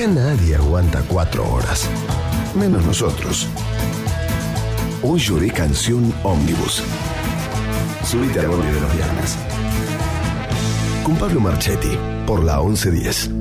Acá nadie aguanta cuatro horas, menos nosotros. Hoy lloré canción Omnibus. Subite al borde de los viernes. Con Pablo Marchetti, por la 1110.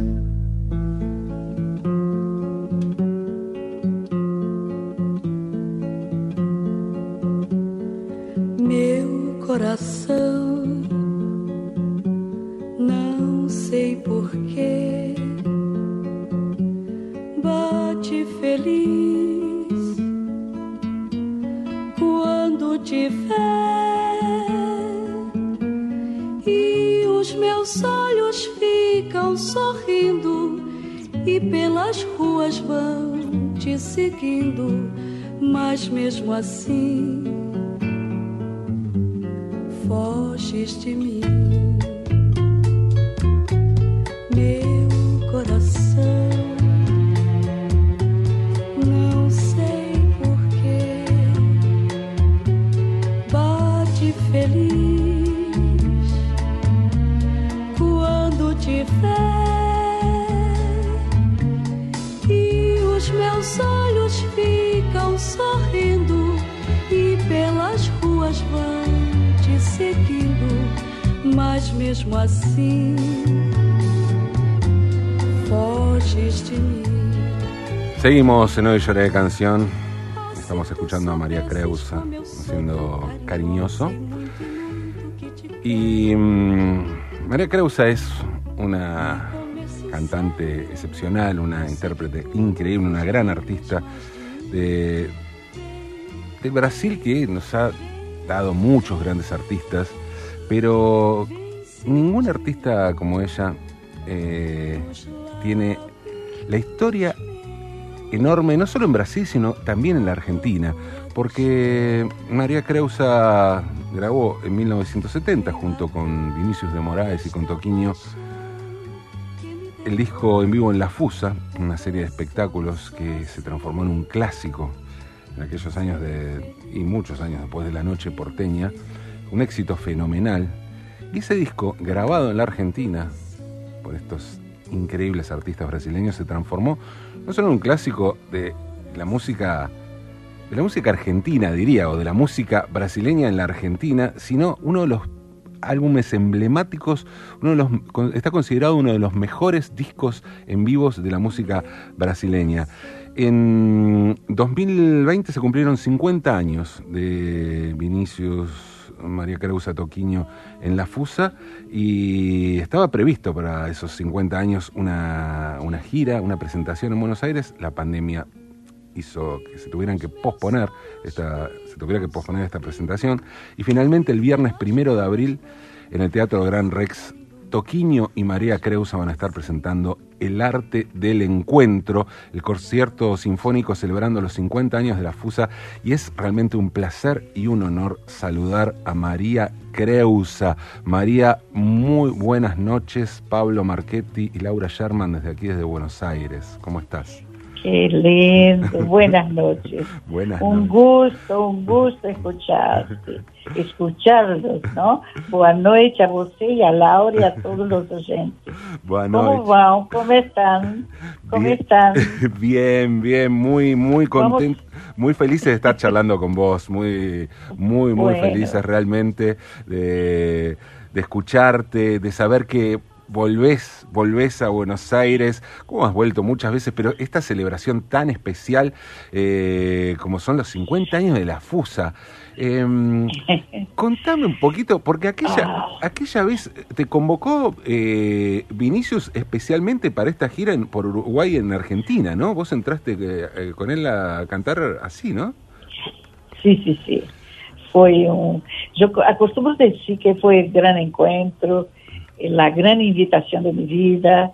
Meus olhos ficam sorrindo, e pelas ruas vão te seguindo, mas mesmo assim foges de mim. Seguimos en Hoy Lloré de Canción. Estamos escuchando a María Creusa haciendo cariñoso. Y mm, María Creusa es una cantante excepcional, una intérprete increíble, una gran artista de, de Brasil que nos ha dado muchos grandes artistas, pero ningún artista como ella eh, tiene la historia enorme, no solo en Brasil, sino también en la Argentina, porque María Creusa grabó en 1970 junto con Vinicius de Moraes y con Toquinho el disco en vivo en La Fusa, una serie de espectáculos que se transformó en un clásico en aquellos años de, y muchos años después de la noche porteña, un éxito fenomenal. Y ese disco, grabado en la Argentina por estos increíbles artistas brasileños, se transformó no solo en un clásico de la música de la música argentina, diría, o de la música brasileña en la Argentina, sino uno de los álbumes emblemáticos, uno de los, está considerado uno de los mejores discos en vivos de la música brasileña. En 2020 se cumplieron 50 años de Vinicius María Creusa Toquiño en La Fusa y estaba previsto para esos 50 años una, una gira, una presentación en Buenos Aires. La pandemia hizo que se tuvieran que posponer esta, se tuviera que posponer esta presentación. Y finalmente el viernes primero de abril en el Teatro Gran Rex, Toquiño y María Creusa van a estar presentando El Arte del Encuentro, el concierto sinfónico celebrando los 50 años de la FUSA. Y es realmente un placer y un honor saludar a María Creusa. María, muy buenas noches. Pablo Marchetti y Laura Sherman desde aquí, desde Buenos Aires. ¿Cómo estás? Qué lindo, buenas noches. Buenas un noches. gusto, un gusto escucharte, escucharlos, ¿no? Boa noite a você y a Laura y a todos los oyentes. Buenas ¿Cómo noches. van? ¿Cómo están? ¿Cómo Bien. están? Bien, bien, muy, muy contento, muy felices de estar charlando con vos, muy, muy, muy Bueno. felices realmente de, de escucharte, de saber que volvés, volvés a Buenos Aires, como has vuelto muchas veces, pero esta celebración tan especial eh, como son los 50 años de la FUSA. Em, contame un poquito, porque aquella, Ah. aquella vez te convocó eh, Vinicius especialmente para esta gira en, por Uruguay en Argentina, ¿no? Vos entraste eh, eh, con él a cantar así, ¿no? Sí, sí, sí. Foi um. Eu acostumo dizer que foi o grande encontro, a grande invitação de minha vida,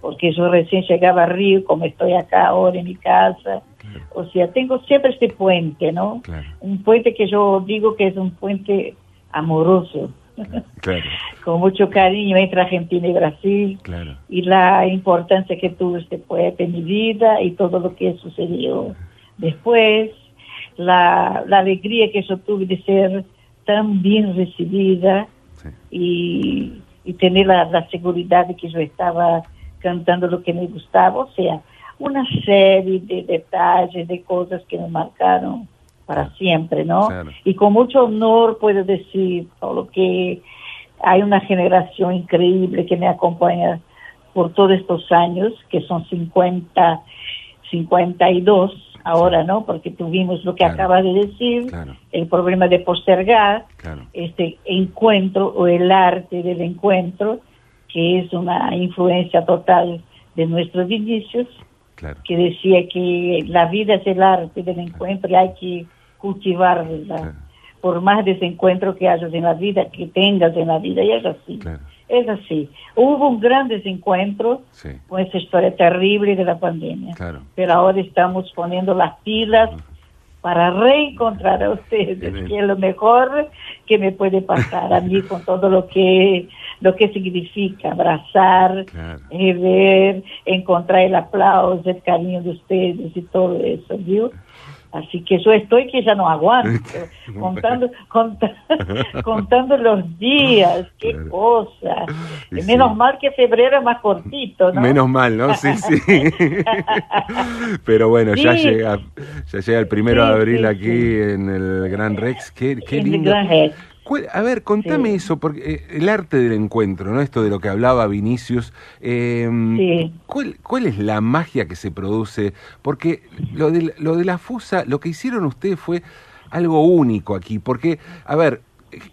porque eu recém chegava a Rio, como estou acá agora em minha casa. Ou seja, tenho sempre este puente? Claro, Un puente que yo digo que es un puente amoroso, con mucho cariño entre Argentina y Brasil, y la importancia que tuvo este puente en mi vida y todo lo que sucedió después, la, la alegría que yo tuve de ser tan bien recibida Sí. y, y tener la, la seguridad de que yo estaba cantando lo que me gustaba, o sea, una serie de detalles, de cosas que me marcaron para siempre, ¿no? Claro. Y con mucho honor puedo decir, Paulo, que hay una generación increíble que me acompaña por todos estos años, que son 50, 52 ahora, ¿no? Porque tuvimos lo que Claro. acaba de decir, Claro. el problema de postergar Claro. este encuentro o el arte del encuentro, que es una influencia total de nuestros inicios, que decía que la vida es el arte del encuentro y hay que cultivarla. Por más desencuentro que hayas en la vida, que tengas en la vida, y es así. Claro. Es así. Hubo un gran desencuentro Sí. con esta historia terrible de la pandemia. Claro. Pero ahora estamos poniendo las pilas para reencontrar a ustedes, Bien. que es lo mejor que me puede pasar a mí con todo lo que lo que significa abrazar, Claro. eh, ver, encontrar el aplauso, el cariño de ustedes y todo eso, ¿vio? Así que yo estoy que ya no aguanto, contando, conta- contando los días, qué Claro. cosa. Y Menos sí. mal que febrero es más cortito, ¿no? Menos mal, ¿no? Sí, sí. Pero bueno, ya llega, ya llega el primero de abril aquí en el Gran Rex. Qué, qué el lindo. Gran Rex. ¿Cuál- A ver, contame Sí. eso, porque eh, el arte del encuentro, ¿no? Esto de lo que hablaba Vinicius. eh, Sí. ¿cuál, cuál es la magia que se produce? Porque lo de, lo de la fusa, lo que hicieron ustedes fue algo único aquí, porque, a ver,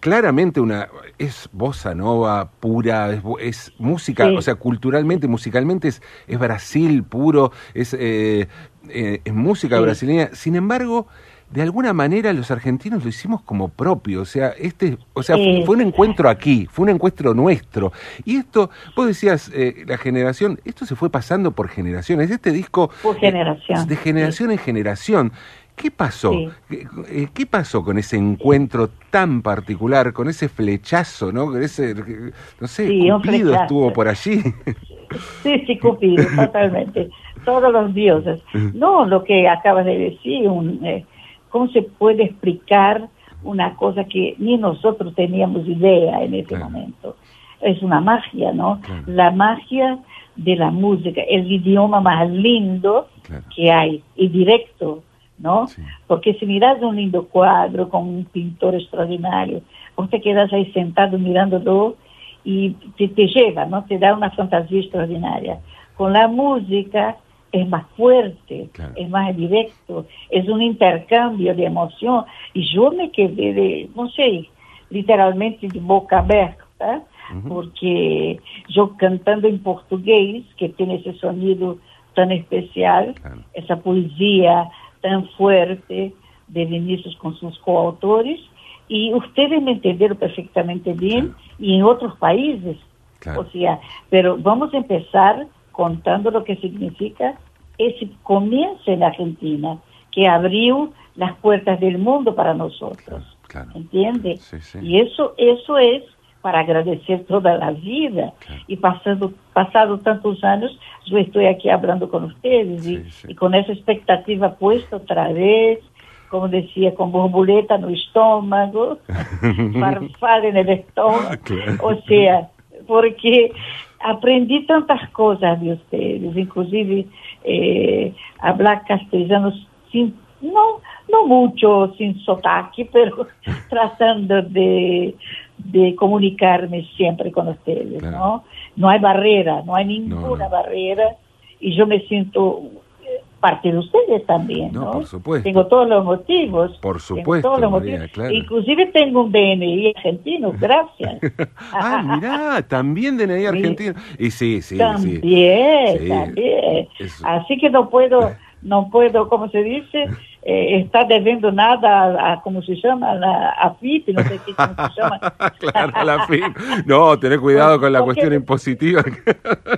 claramente una es bossa nova pura, es, es música, Sí. o sea, culturalmente, musicalmente es, es Brasil puro, es, eh, eh, es música Sí. brasileña. Sin embargo, de alguna manera los argentinos lo hicimos como propio, o sea, este, o sea, Sí. fue un encuentro aquí, fue un encuentro nuestro. Y esto, vos decías, eh, la generación, esto se fue pasando por generaciones. Este disco Por eh, generación, de generación en generación. ¿Qué pasó? Sí. ¿Qué, eh, qué pasó con ese encuentro tan particular, con ese flechazo, ¿no? Con ese, no sé, Cupido estuvo por allí. Sí, sí, Cupido, totalmente. Todos los dioses. No, lo que acabas de decir, un, eh, ¿cómo se puede explicar una cosa que ni nosotros teníamos idea en ese Claro. momento? Es una magia, ¿no? Claro. La magia de la música, el idioma más lindo Claro. que hay y directo, ¿no? Sí. Porque si miras un lindo cuadro con un pintor extraordinario, vos te quedas ahí sentado mirándolo y te, te lleva, ¿no? Te da una fantasía extraordinaria. Con la música es más fuerte, Claro. es más directo, es un intercambio de emoción. Y yo me quedé de, no sé, literalmente de boca abierta, porque yo cantando en portugués, que tiene ese sonido tan especial, Claro. esa poesía tan fuerte de Vinicius con sus coautores, y ustedes me entendieron perfectamente bien, y en otros países. O sea, pero vamos a empezar contando lo que significa ese comienzo en Argentina, que abrió las puertas del mundo para nosotros. Claro. ¿Entiende? Sí, sí. Y eso, eso es para agradecer toda la vida. Claro. Y pasando, pasado tantos años, yo estoy aquí hablando con ustedes y, Sí, sí. y con esa expectativa puesta otra vez, como decía, con borboleta no estómago, farfalla en el estómago. Claro. O sea, porque aprendí tantas cosas de ustedes, inclusive eh, hablar castellano sin, no, no mucho, sin sotaque, pero tratando de, de comunicarme siempre con ustedes, Claro. ¿no? No hay barrera, no hay ninguna no. barrera y yo me siento eh, parte de ustedes también, No, ¿no? por supuesto. Tengo todos los motivos. Por supuesto, todos los María, motivos. claro. Inclusive tengo un DNI argentino, gracias. ah, mirá, también DNI argentino. Y sí, sí, sí. también, Sí, también. eso. Así que no puedo, no puedo, ¿cómo se dice? Eh, estar debiendo nada a, a, ¿cómo se llama? A la AFIP, no sé qué, cómo se llama. claro, la fin. No, tener cuidado con la Porque- cuestión impositiva.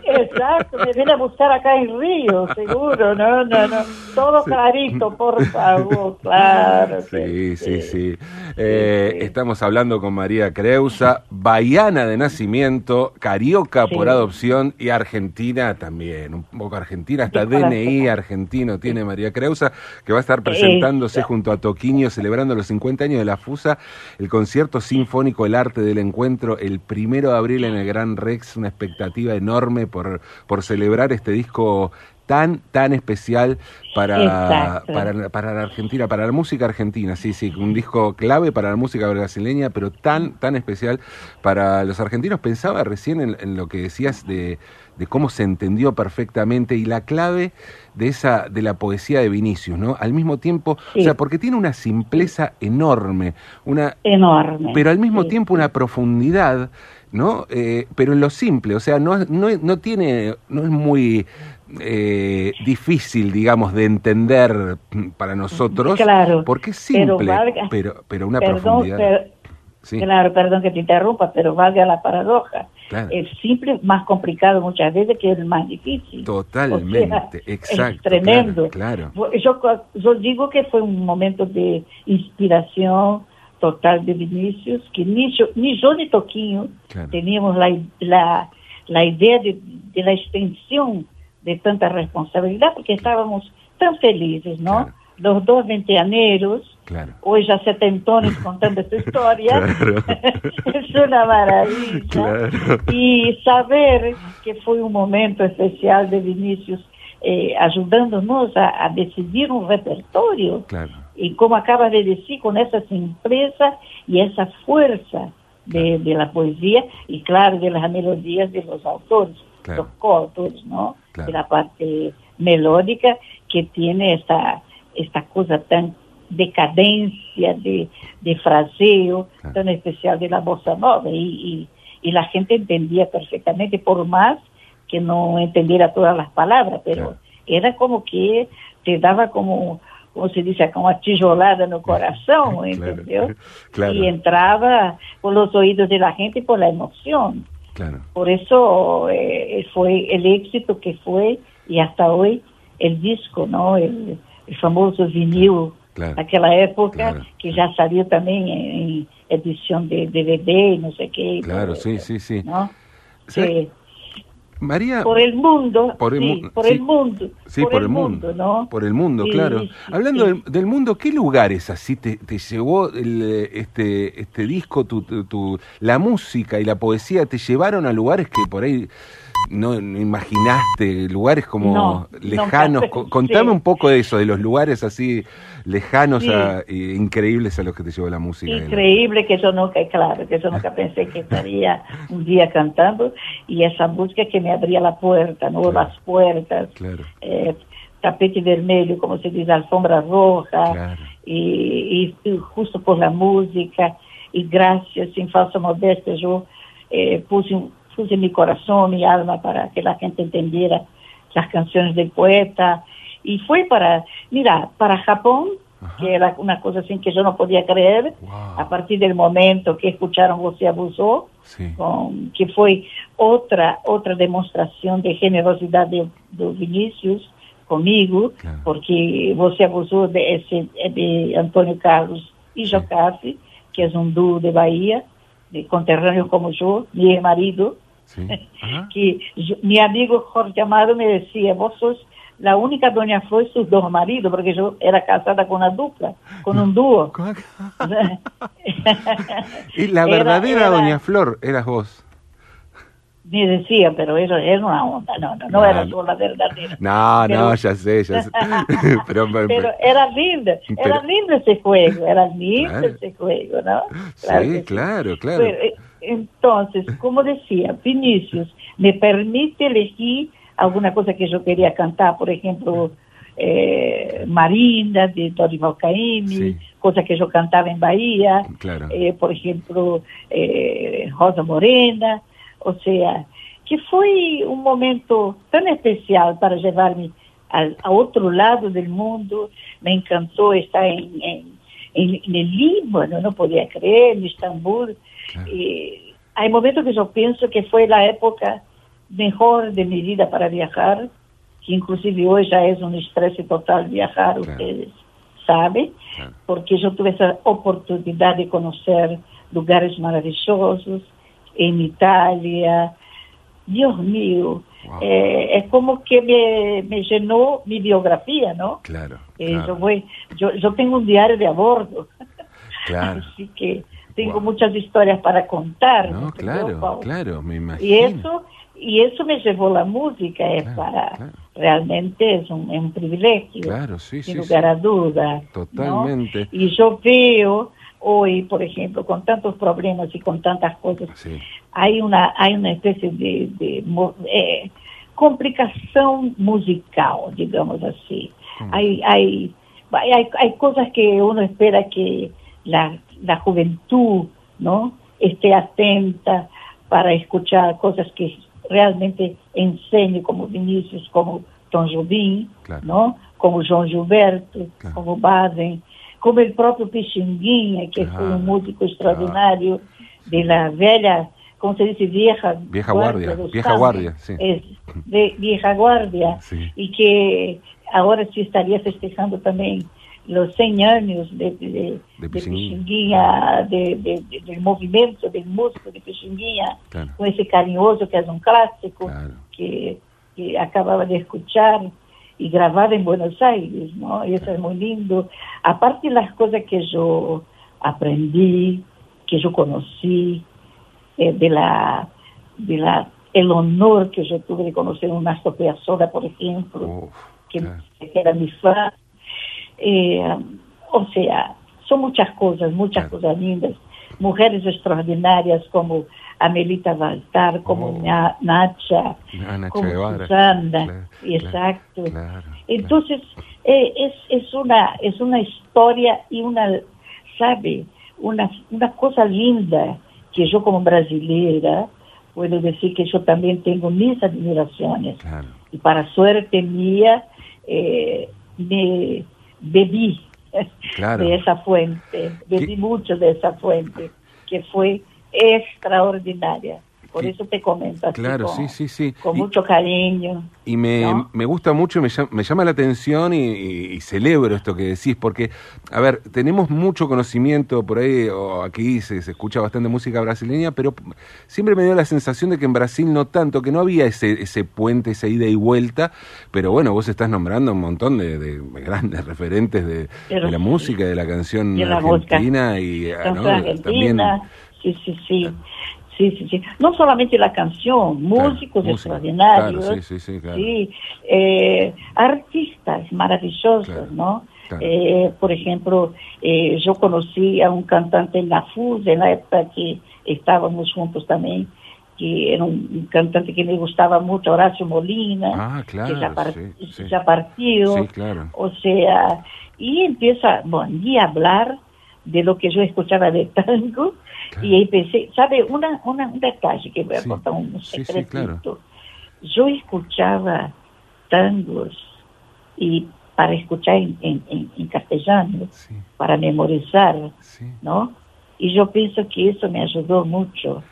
Exacto, me viene a buscar acá en Río, seguro, no, no, no. Todo clarito, por favor, claro. Sí, que sí, sí. Eh, sí. Estamos hablando con María Creusa, baiana de nacimiento, carioca Sí. por adopción y argentina también, un poco argentina, hasta. DNI argentino tiene María Creusa, que va a estar presentándose junto a Toquiño, celebrando los 50 años de la FUSA, el concierto sinfónico El Arte del Encuentro, el primero de abril en el Gran Rex, una expectativa enorme por por, por celebrar este disco tan, tan especial para, para, para, la Argentina, para la música argentina, sí, sí, un disco clave para la música brasileña, pero tan, tan especial para los argentinos. Pensaba recién en, lo que decías de, de, cómo se entendió perfectamente y la clave de esa, de la poesía de Vinicius, ¿no? Al mismo tiempo, o sea, porque tiene una simpleza enorme, una enorme, pero al mismo tiempo una profundidad ¿no? Eh, pero en lo simple, o sea, no, no, no tiene, no es muy eh, difícil, digamos, de entender para nosotros, claro, porque es simple, pero, pero, una profundidad. Claro, perdón que te interrumpa, pero valga la paradoja. Es simple más complicado muchas veces que el más difícil. Totalmente, exacto. Es tremendo. Claro, Yo, yo digo que fue un momento de inspiración total de Vinicius, que ni yo ni, yo ni Toquinho teníamos la, la, la idea de, de la extensión de tanta responsabilidad porque estábamos tan felizes, ¿no? Los dos veinteaneros, hoy ya setentones contando esta historia, es una maravilla. Y saber que fue un momento especial de Vinicius eh, ayudándonos a, decidir un repertorio. Y como acaba de decir, con esa simpleza y esa fuerza de, de la poesía y claro, de las melodías de los autores los coros, ¿no? De la parte melódica que tiene esta, esta cosa tan decadencia de, de fraseo, tan especial de la bossa nova. Y, y, la gente entendía perfectamente, por más que no entendiera todas las palabras, pero era como que te daba como como se dice, como una tijolada no corazón, ¿entendió? Y entraba por los oídos de la gente por la emoción. Por eso eh, fue el éxito que fue y hasta hoy el disco, ¿no? El, famoso vinil claro. aquella época que ya salió también en, edición de DVD y no sé qué. Claro, sí, sí, sí. Sí. María. Por el mundo. Por el, sí, por el mundo. Sí, por, el mundo, ¿no? Por el mundo, claro. Hablando del, mundo, ¿qué lugares así te, te llevó el, este, este disco, tu, tu, la música y la poesía, te llevaron a lugares que por ahí no, imaginaste, lugares como lejanos? Contame un poco de eso, de los lugares así lejanos e increíbles a los que te llevó la música. Increíble que yo nunca, claro, que yo nunca pensé que estaría un día cantando y esa música que me abría la puerta, ¿no? Las puertas. Eh, tapete vermelho, como se dice, alfombra roja, y, justo por la música, y gracias, sin falsa modestia, yo eh, puse, puse mi corazón, mi alma para que la gente entendiera las canciones del poeta, y fue para, mira, para Japón, que era una cosa así que yo no podía creer, a partir del momento que escucharon Você Abusó, que fue otra, otra demostración de generosidad de, de Vinicius conmigo, porque Você Abusó de, ese, de Antônio Carlos y Jocafe, que es un dúo de Bahía, de conterráneos como yo, mi marido, que mi amigo Jorge Amado me decía, vos sos la única Doña Flor y sus dos maridos, porque yo era casada con una dupla, con un dúo. y la verdadera Doña Flor eras vos. Ni decía, pero eso era una onda, no, no, no, era yo la verdadera. No, no, ya sé, ya sé. pero, era lindo, era lindo ese juego, era lindo ese juego, ¿no? sí, claro, claro. Entonces, como decía, Vinicius me permite elegir alguna cosa que yo quería cantar, por ejemplo, eh, Marinda, de Dorival Caymmi, cosas que yo cantaba en Bahía, eh, por ejemplo, eh, Rosa Morena, o sea, que fue un momento tan especial para llevarme al, a otro lado del mundo, me encantó estar en, en, en, el Líbano, no podía creer, en Estambul. hay momentos que yo pienso que fue la época mejor de mi vida para viajar, que inclusive hoy ya es un estrés total viajar, ustedes saben, porque yo tuve esa oportunidad de conocer lugares maravillosos en Italia. Dios mío, eh, es como que me, me, llenó mi biografía, ¿no? Claro. Eh, yo, voy, yo, yo tengo un diario de a bordo. Claro. Así que tengo muchas historias para contar. No, claro, claro, me imagino. Y eso y eso me llevó la música, es Claro, para, claro. realmente es un, es un privilegio, Claro, sí, sin sí, lugar sí. a duda. ¿no? Totalmente. Y yo veo hoy, por ejemplo, con tantos problemas y con tantas cosas, Sí, hay una, hay una especie de, de mo- eh, complicación musical, digamos así. ¿Cómo? Hay, hay, hay, hay cosas que uno espera que la, la juventud no esté atenta para escuchar cosas que realmente enseñe, como Vinícius, como Tom Jobim, Claro. ¿no? como João Gilberto, Claro. como Baden, como el propio Pixinguinha, que fue Claro, un músico extraordinario de la velha, como se dice, vieja, Vieja guardia, dos vieja años. guardia, sí. Es de vieja guardia, Sí. y que ahora se estaría festejando también los 100 años de, de, de, De de del movimiento del músico de Pixinguinha, Claro. con ese cariñoso que es un clásico Claro. que, que acababa de escuchar y grabado en Buenos Aires, ¿no? Y eso es muy lindo. Aparte de las cosas que yo aprendí, que yo conocí, eh, de la, de la, el honor que yo tuve de conocer un Astor Piazzolla, por ejemplo, Uf, que, era mi fan. Eh, o sea, son muchas cosas, muchas Claro. cosas lindas. Mujeres extraordinarias como Amelita Baltar, como Oh. Na- Nacha, Ah, Nacha como Guevara. Susana, Claro, exacto. Claro, Entonces, eh, es, es, una, es una historia y una, ¿sabe? Una, una cosa linda que yo como brasileira puedo decir que yo también tengo mis admiraciones claro. y para suerte mía eh, me bebí Claro. de esa fuente, bebí mucho de esa fuente, que fue extraordinaria. Por eso te comento así Claro, con, sí, sí, sí. con Y- mucho cariño. Y me, ¿no? me gusta mucho, me llama, me llama la atención y, y- y celebro esto que decís, porque, a ver, tenemos mucho conocimiento por ahí, o aquí se, se escucha bastante música brasileña, pero siempre me dio la sensación de que en Brasil no tanto, que no había ese, ese puente, esa ida y vuelta, pero bueno, vos estás nombrando un montón de, de grandes referentes de, Pero de la música, de la canción De la música. argentina y ¿no? argentina, sí, sí, sí. Sí, sí, sí. No solamente la canción, músicos extraordinarios, claro, sí, claro. eh, artistas maravillosos, ¿no? Eh, por ejemplo, eh, yo conocí a un cantante en la FUS, en la época que estábamos juntos también, que era un, cantante que me gustaba mucho, Horacio Molina, Ah, claro, que ya, partió. O sea, y empieza, bueno, a hablar de lo que yo escuchaba de tango, Claro. y ahí pensé, ¿sabe? Una, una, un detalle que voy a Sí. contar, un Sí, sí, secretito. claro. Yo escuchaba tangos y para escuchar en, en, en- castellano, para memorizar. ¿no? Y yo pienso que eso me ayudó mucho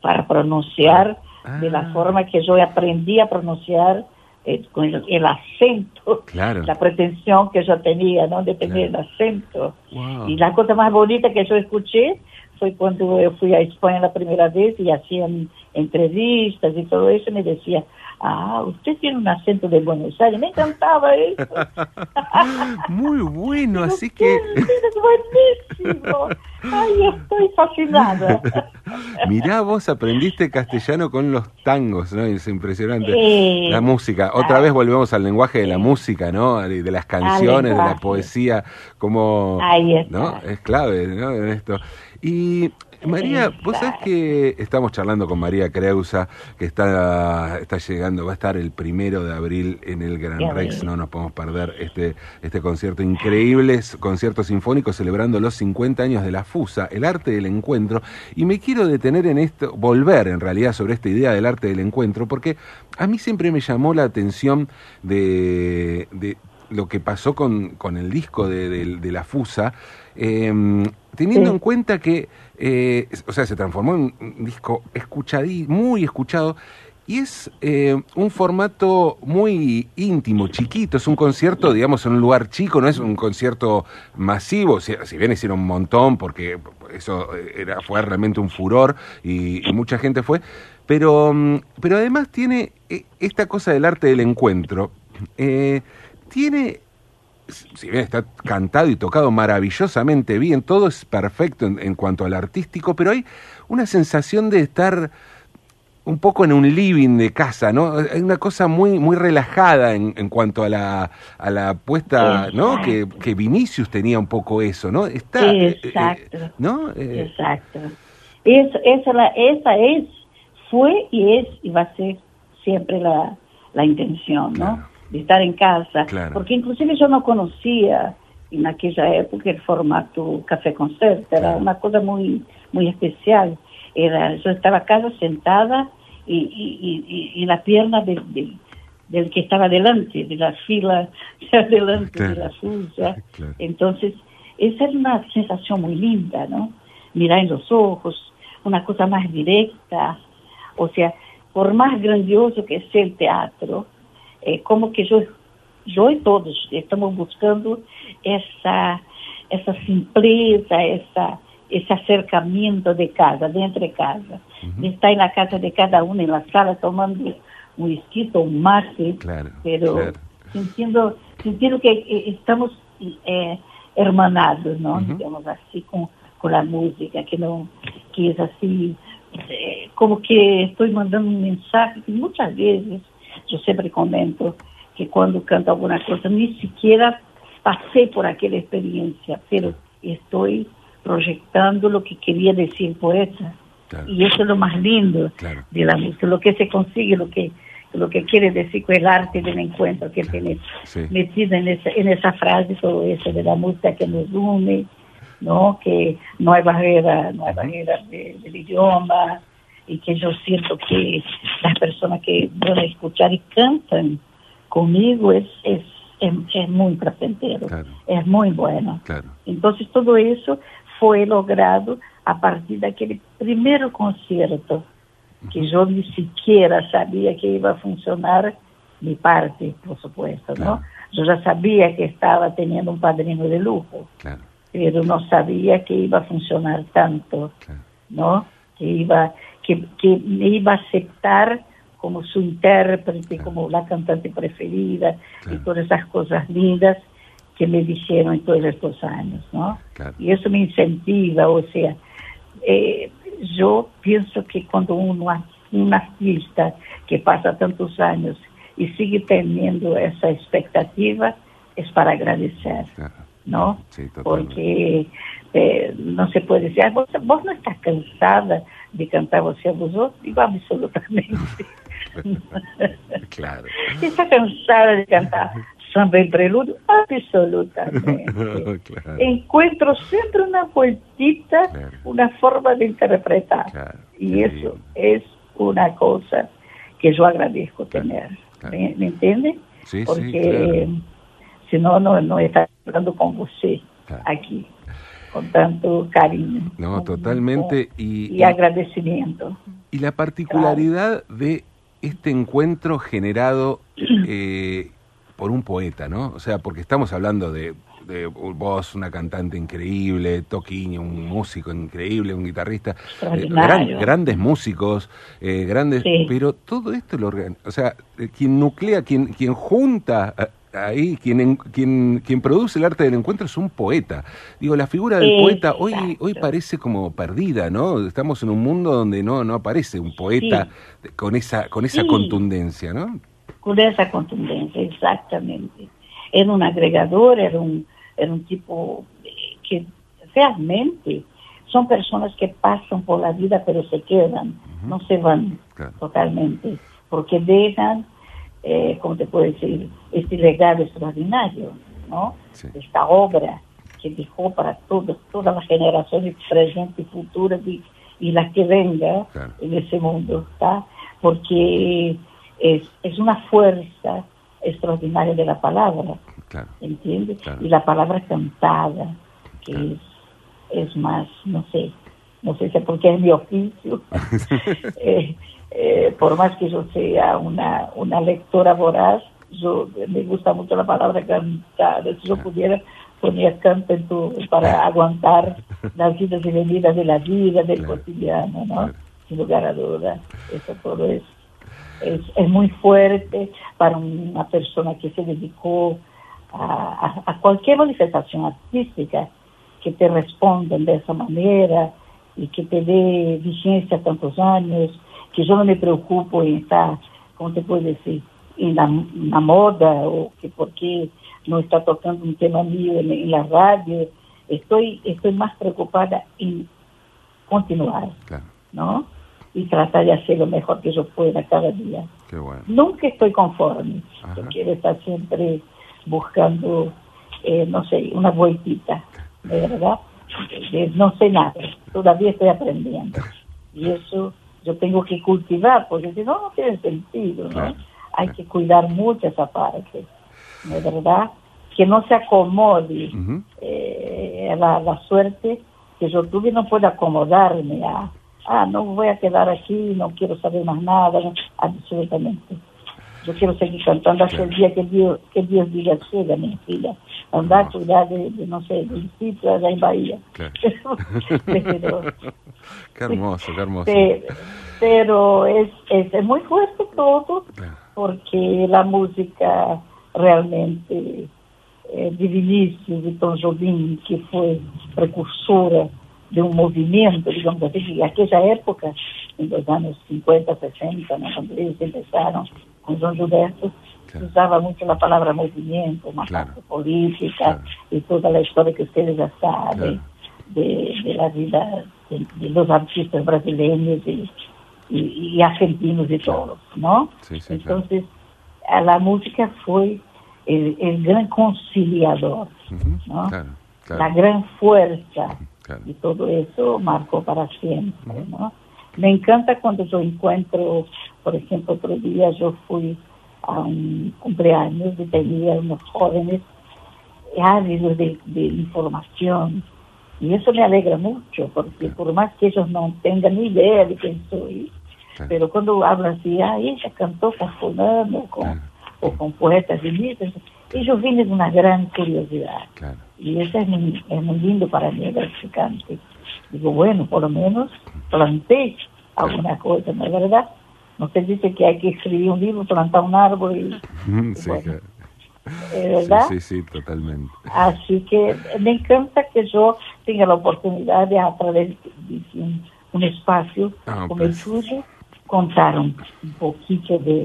para pronunciar Ah. de la forma que yo aprendí a pronunciar eh, con el, el acento, Claro. la pretensión que yo tenía, ¿no? De tener Claro. el acento. Wow. Y la cosa más bonita que yo escuché fue cuando yo fui a España la primera vez y hacían entrevistas y todo eso, me decía, ah, usted tiene un acento de Buenos Aires. Me encantaba eso. Muy bueno, así "Qué que buenísimo. Ay, estoy fascinada. mirá, vos aprendiste castellano con los tangos, ¿no? Es impresionante. Eh, la música. Otra ah. vez volvemos al lenguaje de la música, ¿no? De las canciones, de la poesía, como... Ahí está. ¿No? Es clave, ¿no? En esto. Y María, vos sabés que estamos charlando con María Creusa, que está, está llegando, va a estar el primero de abril en el Gran Rex, no nos podemos perder este, este concierto increíble, es concierto sinfónico celebrando los 50 años de la FUSA, el arte del encuentro, y me quiero detener en esto, volver en realidad sobre esta idea del arte del encuentro, porque a mí siempre me llamó la atención de, de lo que pasó con, con el disco de, de- de la FUSA, eh, teniendo Sí. en cuenta que, eh, o sea, se transformó en un disco escuchadí, muy escuchado, y es eh, un formato muy íntimo, chiquito, es un concierto, digamos, en un lugar chico, no es un concierto masivo, si, bien hicieron un montón, porque eso era, fue realmente un furor y, y mucha gente fue, pero, mm, pero además tiene eh, esta cosa del arte del encuentro, eh, tiene si bien está cantado y tocado maravillosamente bien, todo es perfecto en, en cuanto al artístico, pero hay una sensación de estar un poco en un living de casa, ¿no? Hay una cosa muy muy relajada en, en cuanto a la a la puesta, ¿no? Que, que, Vinicius tenía un poco eso, ¿no? Está, Exacto. Eh, ¿no? Eh, Exacto. Eso, esa, la, esa es, fue y es y va a ser siempre la, la intención, ¿no? De estar en casa. Porque inclusive yo no conocía en aquella época el formato café concierto, era una cosa muy, muy especial. Era, yo estaba casa sentada y, y, y, la pierna del, del, que estaba delante, de la fila delante de la suya. Entonces, esa es una sensación muy linda, ¿no? Mirar en los ojos, una cosa más directa. O sea, por más grandioso que sea el teatro, eh, como que yo, yo y todos estamos buscando esa, esa simpleza, esa ese acercamiento de casa, dentro de casa. Uh -huh. Está en la casa de cada uno, en la sala, tomando un whisky un mate, claro, pero claro. Sintiendo, sintiendo que eh, estamos eh, hermanados, ¿no? Uh -huh. Digamos así, con, con la música, que, no, que es así, eh, como que estoy mandando un mensaje que muchas veces, yo siempre comento, que cuando canto alguna cosa, ni siquiera pasé por aquella experiencia, pero estoy proyectando lo que quería decir poeta. Claro. Y eso es lo más lindo claro. de la música, lo que se consigue, lo que lo que quiere decir con el arte del encuentro que tiene Sí. metida en esa, en esa frase, todo eso de la música que nos une, ¿no? Que no hay barrera, no hay barrera de- del idioma, y que yo siento que las personas que van a escuchar y cantan conmigo es, es, es, es muy placentero, Claro. es muy bueno. Claro. Entonces todo eso fue logrado a partir daquele primeiro concerto, que yo ni siquiera sabía que iba a funcionar mi parte, por supuesto, Claro. ¿no? Yo ya sabía que estaba teniendo un padrino de lujo, Claro, pero no sabía que iba a funcionar tanto, claro. ¿no? Que iba, que, que me iba a aceptar como su intérprete, Claro. como la cantante preferida y Claro. todas esas cosas lindas que me dijeron en todos estos años, ¿no? Claro. Y eso me incentiva, o sea, eh, yo pienso que cuando uno, un artista que pasa tantos años y sigue teniendo esa expectativa, es para agradecer. ¿no? Sí. Porque eh, no se puede decir, "Ah, vos, vos no estás cansada de cantar você a vos outros? Digo, absolutamente. Claro. Está cansada de cantar samba em prelúdio? Absolutamente. claro. Encuentro siempre una vueltita, Claro. una forma de interpretar. Claro. Y Qué eso lindo. es una cosa que yo agradezco Claro, tener. claro. ¿Me, me entiende? Sí, sí, Porque claro. si no, no, no estaría hablando con usted Claro. aquí, con tanto cariño. No, totalmente. Y, y agradecimiento. y la particularidad de este encuentro generado eh, por un poeta, ¿no? O sea, porque estamos hablando de, de vos, una cantante increíble, Toquiño, un músico increíble, un guitarrista, eh, grandes músicos, eh, grandes, Sí. pero todo esto lo o sea, quien nuclea, quien, quien junta ahí, quien, en- quien, quien produce el arte del encuentro es un poeta. Digo, la figura del poeta hoy, hoy parece como perdida, ¿no? Estamos en un mundo donde no, no aparece un poeta con esa, con esa Sí. contundencia, ¿no? con esa contundencia, exactamente. Era un agregador, era un, era un tipo eh, que realmente son personas que pasan por la vida pero se quedan, no se van Claro. totalmente, porque dejan, eh, como te puedo decir, este legado extraordinario, ¿no? Sí. Esta obra que dejó para todas, todas las generaciones presentes y futuras y, y las que vengan Claro. en ese mundo, ¿tá? Porque es, es una fuerza extraordinaria de la palabra, Claro. ¿entiendes? Claro. Y la palabra cantada, que es, es más, no sé, no sé si porque es mi oficio, eh, eh, por más que yo sea una, una lectora voraz, yo me gusta mucho la palabra cantada, si yo pudiera poner canto en tu- para aguantar las idas y venidas de la vida, del Claro. cotidiano, ¿no? Claro. Sin lugar a dudas, eso todo es es, es muy fuerte para una persona que se dedicó a, a- a cualquier manifestación artística que te respondan de esa manera y que te dé vigencia tantos años que yo no me preocupo en estar, ¿cómo te puedo decir? En la, la moda o que porque no está tocando un tema mío en, en la radio. Estoy, estoy más preocupada en continuar, Claro. ¿no? Y tratar de hacer lo mejor que yo pueda cada día. Qué bueno. Nunca estoy conforme. Ajá. Yo quiero estar siempre buscando, eh, no sé, una vueltita, de verdad. Eh, no sé nada, todavía estoy aprendiendo. Y eso yo tengo que cultivar, porque si no, no tiene sentido, ¿no? Claro, Hay claro. que cuidar mucho esa parte, de verdad. Que no se acomode eh, la, la suerte que yo tuve, no puedo acomodarme a, ah, no voy a quedar aquí, no quiero saber más nada, absolutamente. Yo quiero seguir cantando hasta el día que Dios, que Dios diga, chega, mi filha, andar a cuidar de, de, no sé, del sitio allá en Bahía. Claro. pero, Qué hermoso, qué hermoso. pero, pero es, es, es muy fuerte todo, Claro. porque la música realmente é, de Vinícius e Tom Jobim, que foi precursora de um movimento, digamos assim, que naquela época, nos anos 50, 60, né, quando eles empezaram com João Gilberto, Claro. usava muito a palavra movimento, uma Claro. parte política Claro. e toda a história que vocês já sabem de, de la vida de, de los artistas brasileños y, y, y argentinos y todos. Sí, sí, claro. Entonces, a música fue el, el gran conciliador, Ujú. ¿no? Claro, la claro. gran fuerza claro. y todo eso marcó para siempre, ¿no? Me encanta cuando yo encuentro, por ejemplo, otro día yo fui a un cumpleaños y tenía unos jóvenes ávidos de, de información y eso me alegra mucho porque por más que ellos no tengan ni idea de quién soy, Claro. pero cuando hablan así, ah, ella cantó con fulano, con, o con poetas y letras, ellos vienen de una gran curiosidad. Claro. Y eso es muy, es muy lindo para mí, gratificante. Digo, bueno, por lo menos planté alguna cosa, ¿no es verdad? No se dice que hay que escribir un libro, plantar un árbol, y, Sí, bueno, claro. ¿es verdad? Sí, sí, sí, totalmente. Así que me encanta que yo tenga la oportunidad de, a través de un, un espacio Ah, como el pues. suyo, contar un, un poquito de,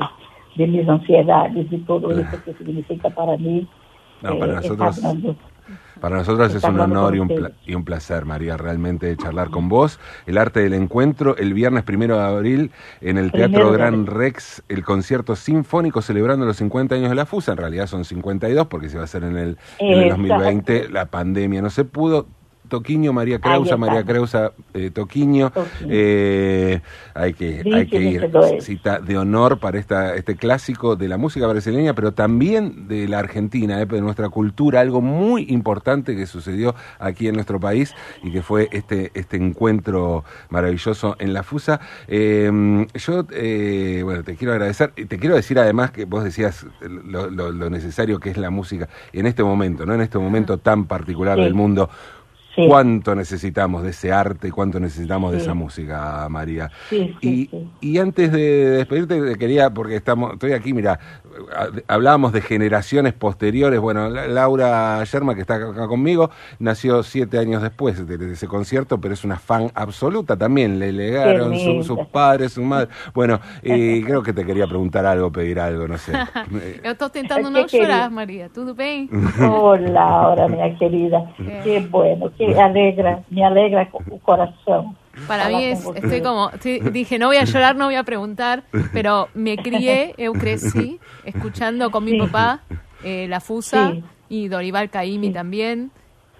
de mis ansiedades y todo eso que significa para mí. No, para eh, nosotros- hablando. Para nosotros es un honor y un, y un placer, María, realmente charlar con vos. El arte del encuentro, el viernes primero de abril, en el Teatro Gran. Rex, el concierto sinfónico celebrando los 50 años de la FUSA. En realidad son 52 porque se va a hacer en el, en el Exacto. 2020. La pandemia no se pudo. Toquiño, María Creusa, María. Creusa, eh, Toquiño. Toquiño. Eh, hay que, hay que ir. Cita de honor para esta, este clásico de la música brasileña, pero también de la Argentina, eh, de nuestra cultura, algo muy importante que sucedió aquí en nuestro país y que fue este, este encuentro maravilloso en la FUSA. Eh, yo, eh, bueno, te quiero agradecer y te quiero decir además que vos decías lo, lo- lo necesario que es la música en este momento, ¿no? En este momento tan particular Sí. del mundo. Sí. ¿Cuánto necesitamos de ese arte? ¿Cuánto necesitamos de esa música, María? Sí, sí, y, sí. y antes de despedirte, te quería, porque estamos, estoy aquí, mira, hablábamos de generaciones posteriores. Bueno, la- Laura Yerma, que está acá conmigo, nació siete años después de, de ese concierto, pero es una fan absoluta también. Le legaron Qué su- sus padres, su madre. Bueno, y creo que te quería preguntar algo, pedir algo, no sé. Eh, Eu tô tentando querido. chorar, Maria. Tudo bem? Hola, ahora minha querida. Qué bueno, que alegra, me alegra o corazón. Para mí es, estoy como, dije, no voy a llorar, no voy a preguntar, pero me crié, eu crecí, escuchando con mi Sí. papá eh, La Fusa Sí. y Dorival Caimi Sí. también.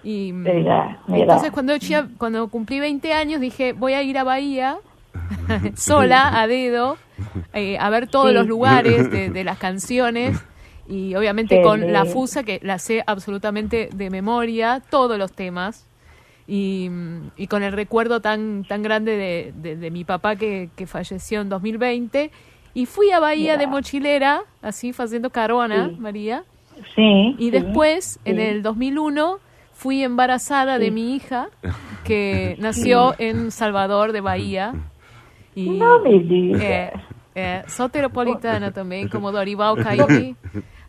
Y Mira, mira. entonces cuando, yo cuando cumplí 20 años dije, voy a ir a Bahía, sola, a dedo, eh, a ver todos Sí. los lugares de, de las canciones. Y obviamente Qué con La. Fusa, que la sé absolutamente de memoria, todos los temas y, y con el recuerdo tan tan grande de, de- de mi papá que, que falleció en 2020 y fui a Bahía de mochilera así haciendo carona Sí. María Sí. y sí, después en el 2001 fui embarazada de mi hija que nació en Salvador de Bahía y No me digas. é, é, soteropolitana também, como Dorival Caymmi.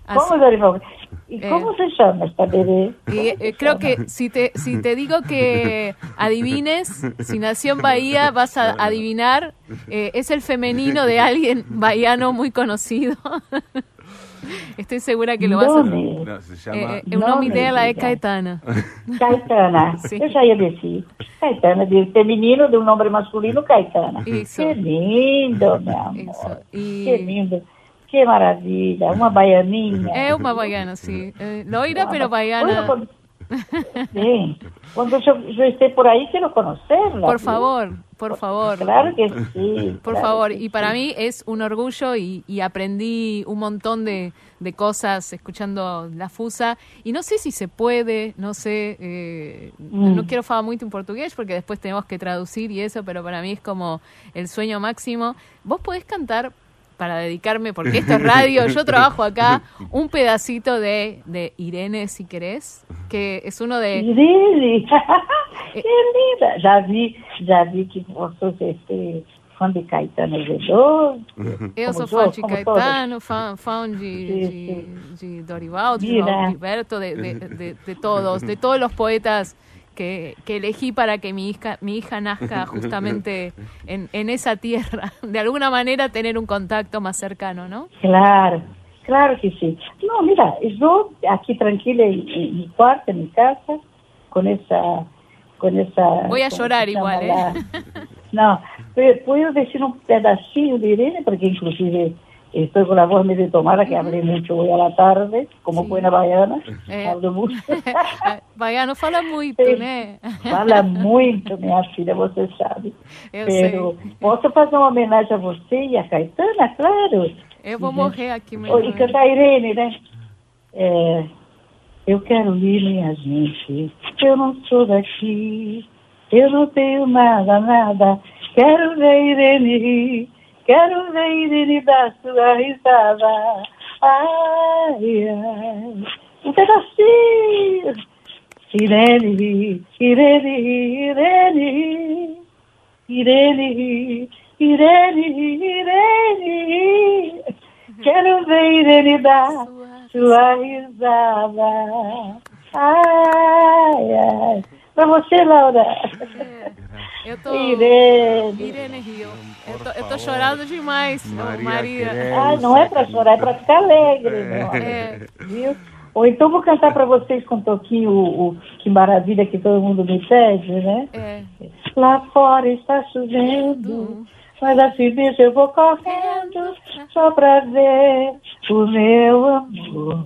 Así. Como Dorival? ¿Y Eh. cómo se llama esta bebé? Y eh, creo que si te, si te digo que adivines, si nació en Bahía, vas a adivinar. eh, es el femenino de alguien bahiano muy conocido. Estoy segura que lo vas a... Nome. No, se llama... Eh, eh, nome me dela é diga. Caetana. Caetana. Sim. Eu já ia decir. Caetana, de feminino, de um nome masculino, Caetana. Isso. Que lindo, meu amor. Isso. Que E lindo. Que maravilha. Uma baianinha. é uma baiana, sim. Eh, loira, pero Bueno, baiana. Sim. Quando eu, eu esté por aí, quero conhecerla. Por favor, por favor. Claro que sí. Por claro favor, y para sí. mí es un orgullo y, y aprendí un montón de, de cosas escuchando la fusa. Y no sé si se puede, no sé, eh, no, no Mm. quiero falar mucho en portugués porque después tenemos que traducir y eso, pero para mí es como el sueño máximo. Vos podés cantar para dedicarme, porque esto es radio, yo trabajo acá, un pedacito de, de Irene, si querés, que es uno de... Irene, que linda. Já vi, que você é fã de Caetano Veloso. Eu sou fã de como Caetano, fã, fã de, Sí, de, de Dorival, de Mira. Gilberto, de, de, de, de todos, de todos los poetas que, que elegí para que mi hija, mi hija nazca justamente en, en esa tierra. De alguna manera tener un contacto más cercano, ¿no? Claro, claro que sí. No, mira, yo aquí tranquila en, en mi cuarto, en mi casa, con esa... Con esa Voy a ¿cómo llorar igual, ¿eh? la- No, pero puedo decir un pedacito de Irene, porque inclusive estoy con la voz medio tomada, que hablé mucho hoy a la tarde, como Sí. buena baiana, Eh. hablo mucho. Baiano fala muito, Sí. né? Fala muito, minha filha, você sabe. Eu Pero sei. posso fazer uma homenagem a você e a Caetana, claro. Eu vou morrer aqui mesmo. e cantar a Irene, né? É, eu quero ir, minha gente. Eu não sou daqui. Eu não tenho nada, nada. Quero ver Irene. Quero ver Irene dar sua risada. Ai, ai. Um pedacinho. Irene. Irene. Irene. Irene. Irene. Irene. Quero ver Irene dar sua risada. Ai, ai. Pra você, Laura. Eu tô... Irene. Irene Rio. Eu tô, eu tô chorando demais, Maria Maria. Ai, não é pra chorar, é pra ficar alegre, amor. É. Viu? Ou então vou cantar pra vocês com um toquinho o, o Que Maravilha que todo mundo me pede, né? É. Lá fora está chovendo, mas assim mesmo eu vou correndo só pra ver o meu amor.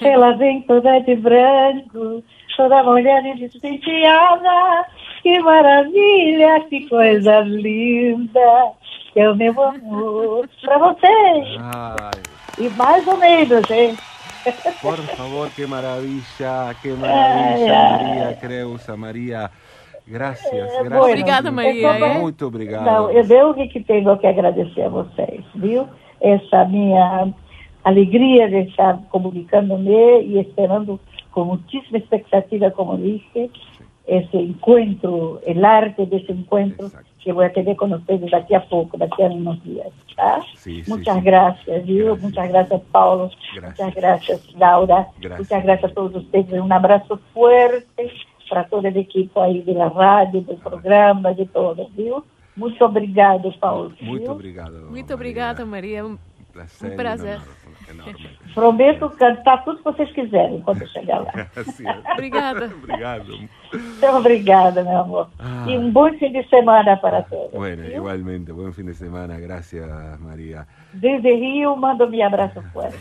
Ela vem toda de branco, toda molhada e despenteada. Que maravilha, que coisa linda, que é o meu amor. Pra vocês, Ay, e mais ou menos, hein? por favor, qué Ay, maravilla, ay. María Creusa, María. Gracias, É, gracias. Obrigada, Maria, é? Muito obrigado. Não, eu eu que tenho que agradecer a vocês, viu? Essa minha alegria de estar comunicando-me e esperando com muitíssima expectativa, como dije, esse encontro, o arte desse encontro Exacto. que vou ter com vocês daqui a pouco, daqui a uns dias, tá? Sí, sí, Muchas sí. gracias, viu? Gracias. Muchas gracias, Paulo. Gracias. Muchas gracias, Laura. Gracias. Muchas gracias a todos ustedes. Um abraço forte para todo o equipo aí da rádio, do programa, de todo, viu? Muito obrigado, Paulo. Muito obrigado. Muito obrigada, Maria. Um prazer. enorme. Prometo cantar tudo que vocês quiserem quando eu chegar lá. Gracias. Obrigada. Obrigado. Então, obrigada, meu amor. Ah. E um bom fim de semana para todos. Bueno, viu? igualmente, buen fin de semana. Gracias, María. Desde Rio, mando meu abraço forte.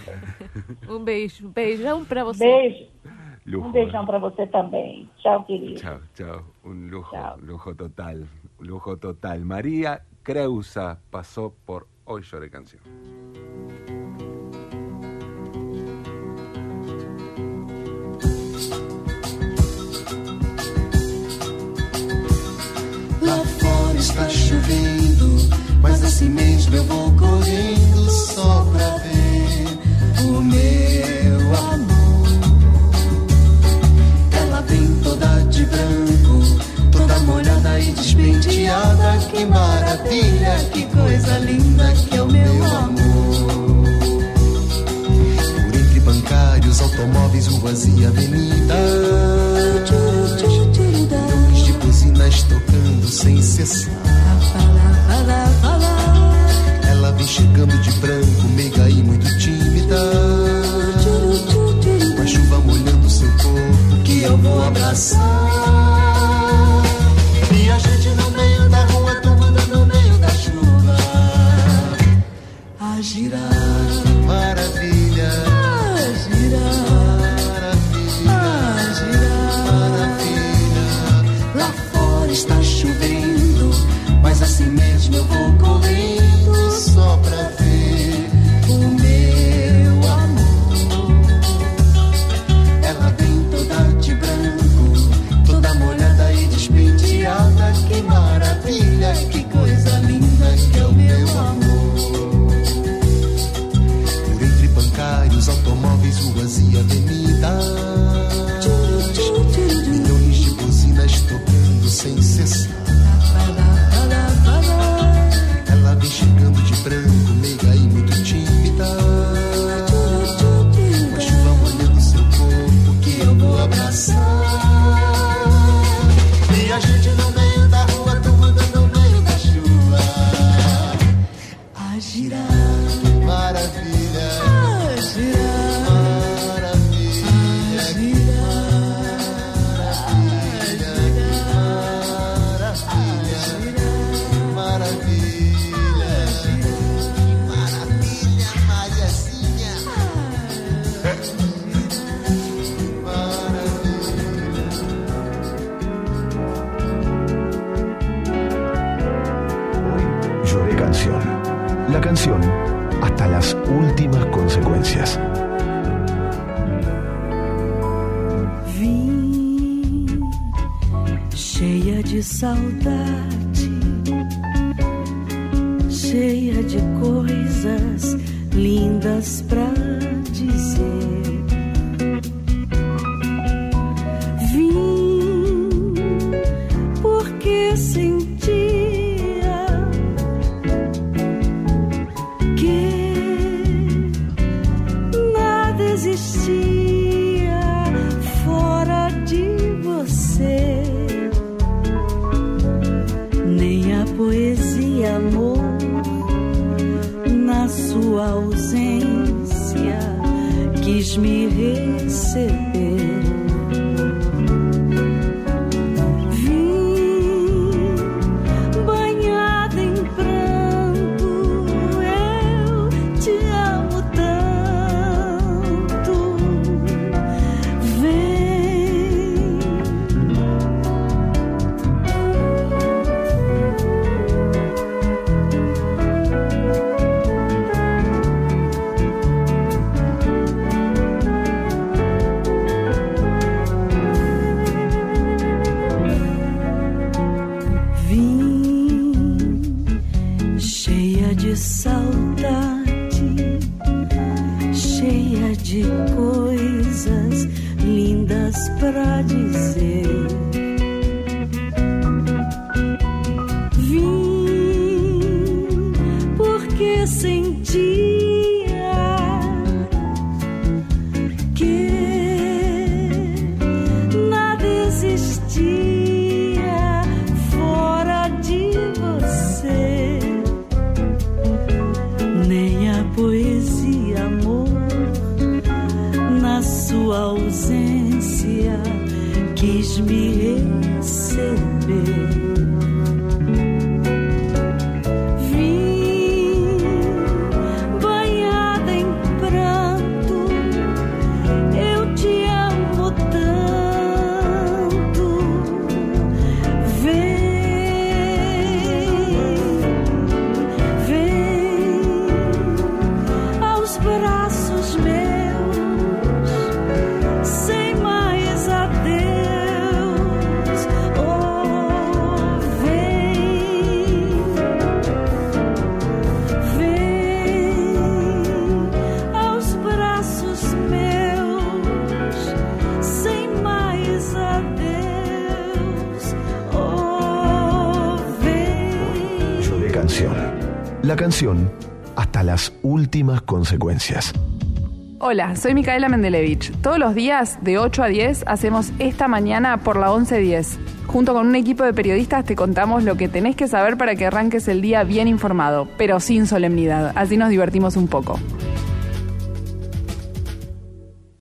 Um beijo. Beijão pra você. Beijo. Lujo. Um beijão para você também. Tchau, querido. Chao, chao. Un lujo, Chao. lujo total, lujo total. María Creusa pasó por Hoy Lloré Canción. Lá fora está chovendo, mas assim mesmo eu vou correndo só pra ver o meu amor. Ela vem toda de branco, molhada e despenteada. Que maravilha, que coisa linda que é o meu amor. Por entre bancários, automóveis, ruas e avenidas. Tocos de buzinas tocando sem cessar. Ela vem chegando de branco, meiga e muito tímida. Com a chuva molhando seu corpo, que eu vou abraçar. Mississippi. tua ausência quis me receber. consecuencias. Hola, soy Micaela Mendelevich. Todos los días, de 8 a 10, hacemos esta mañana por la 1110. Junto con un equipo de periodistas te contamos lo que tenés que saber para que arranques el día bien informado, pero sin solemnidad. Así nos divertimos un poco.